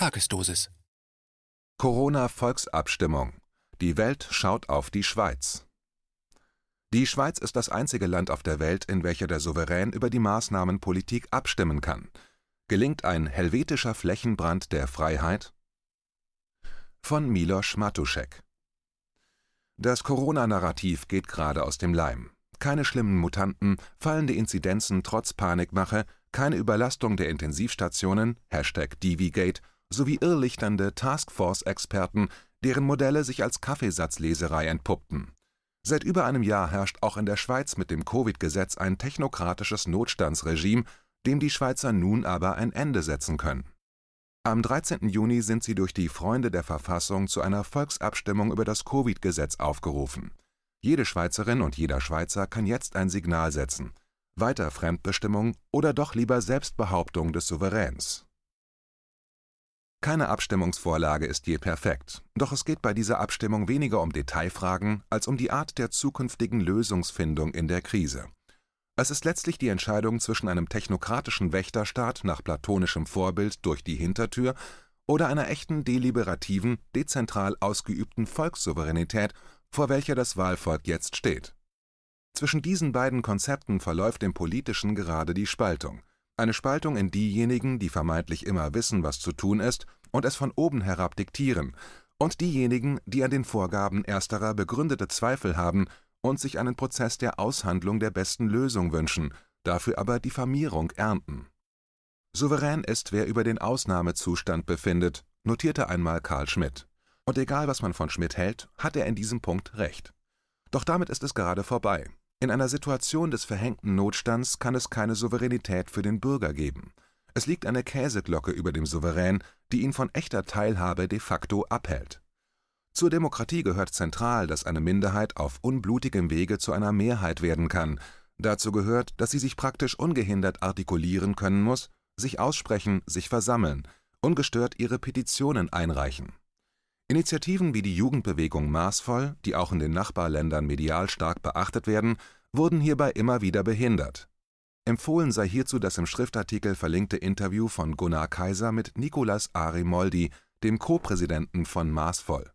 Tagesdosis. Corona-Volksabstimmung. Die Welt schaut auf die Schweiz. Die Schweiz ist das einzige Land auf der Welt, in welcher der Souverän über die Maßnahmenpolitik abstimmen kann. Gelingt ein helvetischer Flächenbrand der Freiheit? Von Miloš Matušek. Das Corona-Narrativ geht gerade aus dem Leim. Keine schlimmen Mutanten, fallende Inzidenzen trotz Panikmache, keine Überlastung der Intensivstationen, Hashtag DVGate, sowie irrlichternde Taskforce-Experten, deren Modelle sich als Kaffeesatzleserei entpuppten. Seit über einem Jahr herrscht auch in der Schweiz mit dem Covid-Gesetz ein technokratisches Notstandsregime, dem die Schweizer nun aber ein Ende setzen können. Am 13. Juni sind sie durch die Freunde der Verfassung zu einer Volksabstimmung über das Covid-Gesetz aufgerufen. Jede Schweizerin und jeder Schweizer kann jetzt ein Signal setzen. Weiter Fremdbestimmung oder doch lieber Selbstbehauptung des Souveräns. Keine Abstimmungsvorlage ist je perfekt, doch es geht bei dieser Abstimmung weniger um Detailfragen als um die Art der zukünftigen Lösungsfindung in der Krise. Es ist letztlich die Entscheidung zwischen einem technokratischen Wächterstaat nach platonischem Vorbild durch die Hintertür oder einer echten deliberativen, dezentral ausgeübten Volkssouveränität, vor welcher das Wahlvolk jetzt steht. Zwischen diesen beiden Konzepten verläuft im Politischen gerade die Spaltung. Eine Spaltung in diejenigen, die vermeintlich immer wissen, was zu tun ist und es von oben herab diktieren, und diejenigen, die an den Vorgaben ersterer begründete Zweifel haben und sich einen Prozess der Aushandlung der besten Lösung wünschen, dafür aber Diffamierung ernten. Souverän ist, wer über den Ausnahmezustand befindet, notierte einmal Karl Schmidt. Und egal, was man von Schmidt hält, hat er in diesem Punkt recht. Doch damit ist es gerade vorbei. In einer Situation des verhängten Notstands kann es keine Souveränität für den Bürger geben. Es liegt eine Käseglocke über dem Souverän, die ihn von echter Teilhabe de facto abhält. Zur Demokratie gehört zentral, dass eine Minderheit auf unblutigem Wege zu einer Mehrheit werden kann. Dazu gehört, dass sie sich praktisch ungehindert artikulieren können muss, sich aussprechen, sich versammeln, ungestört ihre Petitionen einreichen. Initiativen wie die Jugendbewegung Maßvoll, die auch in den Nachbarländern medial stark beachtet werden, wurden hierbei immer wieder behindert. Empfohlen sei hierzu das im Schriftartikel verlinkte Interview von Gunnar Kaiser mit Nicolas Arimoldi, dem Co-Präsidenten von Maßvoll.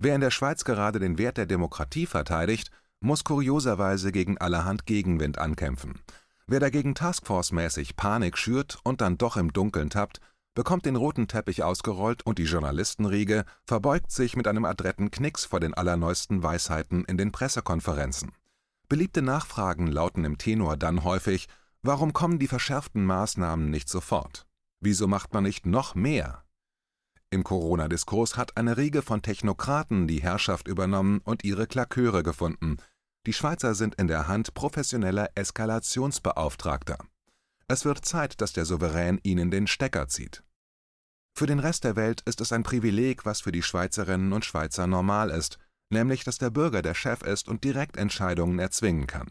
Wer in der Schweiz gerade den Wert der Demokratie verteidigt, muss kurioserweise gegen allerhand Gegenwind ankämpfen. Wer dagegen Taskforce-mäßig Panik schürt und dann doch im Dunkeln tappt, bekommt den roten Teppich ausgerollt und die Journalistenriege verbeugt sich mit einem adretten Knicks vor den allerneuesten Weisheiten in den Pressekonferenzen. Beliebte Nachfragen lauten im Tenor dann häufig, warum kommen die verschärften Maßnahmen nicht sofort? Wieso macht man nicht noch mehr? Im Corona-Diskurs hat eine Riege von Technokraten die Herrschaft übernommen und ihre Klaköre gefunden. Die Schweizer sind in der Hand professioneller Eskalationsbeauftragter. Es wird Zeit, dass der Souverän ihnen den Stecker zieht. Für den Rest der Welt ist es ein Privileg, was für die Schweizerinnen und Schweizer normal ist, nämlich dass der Bürger der Chef ist und direkt Entscheidungen erzwingen kann.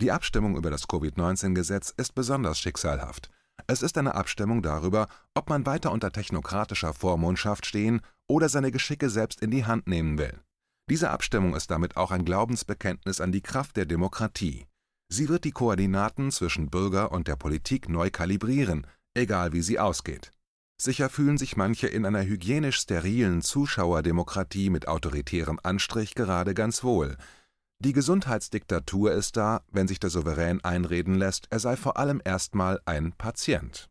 Die Abstimmung über das Covid-19-Gesetz ist besonders schicksalhaft. Es ist eine Abstimmung darüber, ob man weiter unter technokratischer Vormundschaft stehen oder seine Geschicke selbst in die Hand nehmen will. Diese Abstimmung ist damit auch ein Glaubensbekenntnis an die Kraft der Demokratie. Sie wird die Koordinaten zwischen Bürger und der Politik neu kalibrieren, egal wie sie ausgeht. Sicher fühlen sich manche in einer hygienisch sterilen Zuschauerdemokratie mit autoritärem Anstrich gerade ganz wohl. Die Gesundheitsdiktatur ist da, wenn sich der Souverän einreden lässt, er sei vor allem erstmal ein Patient.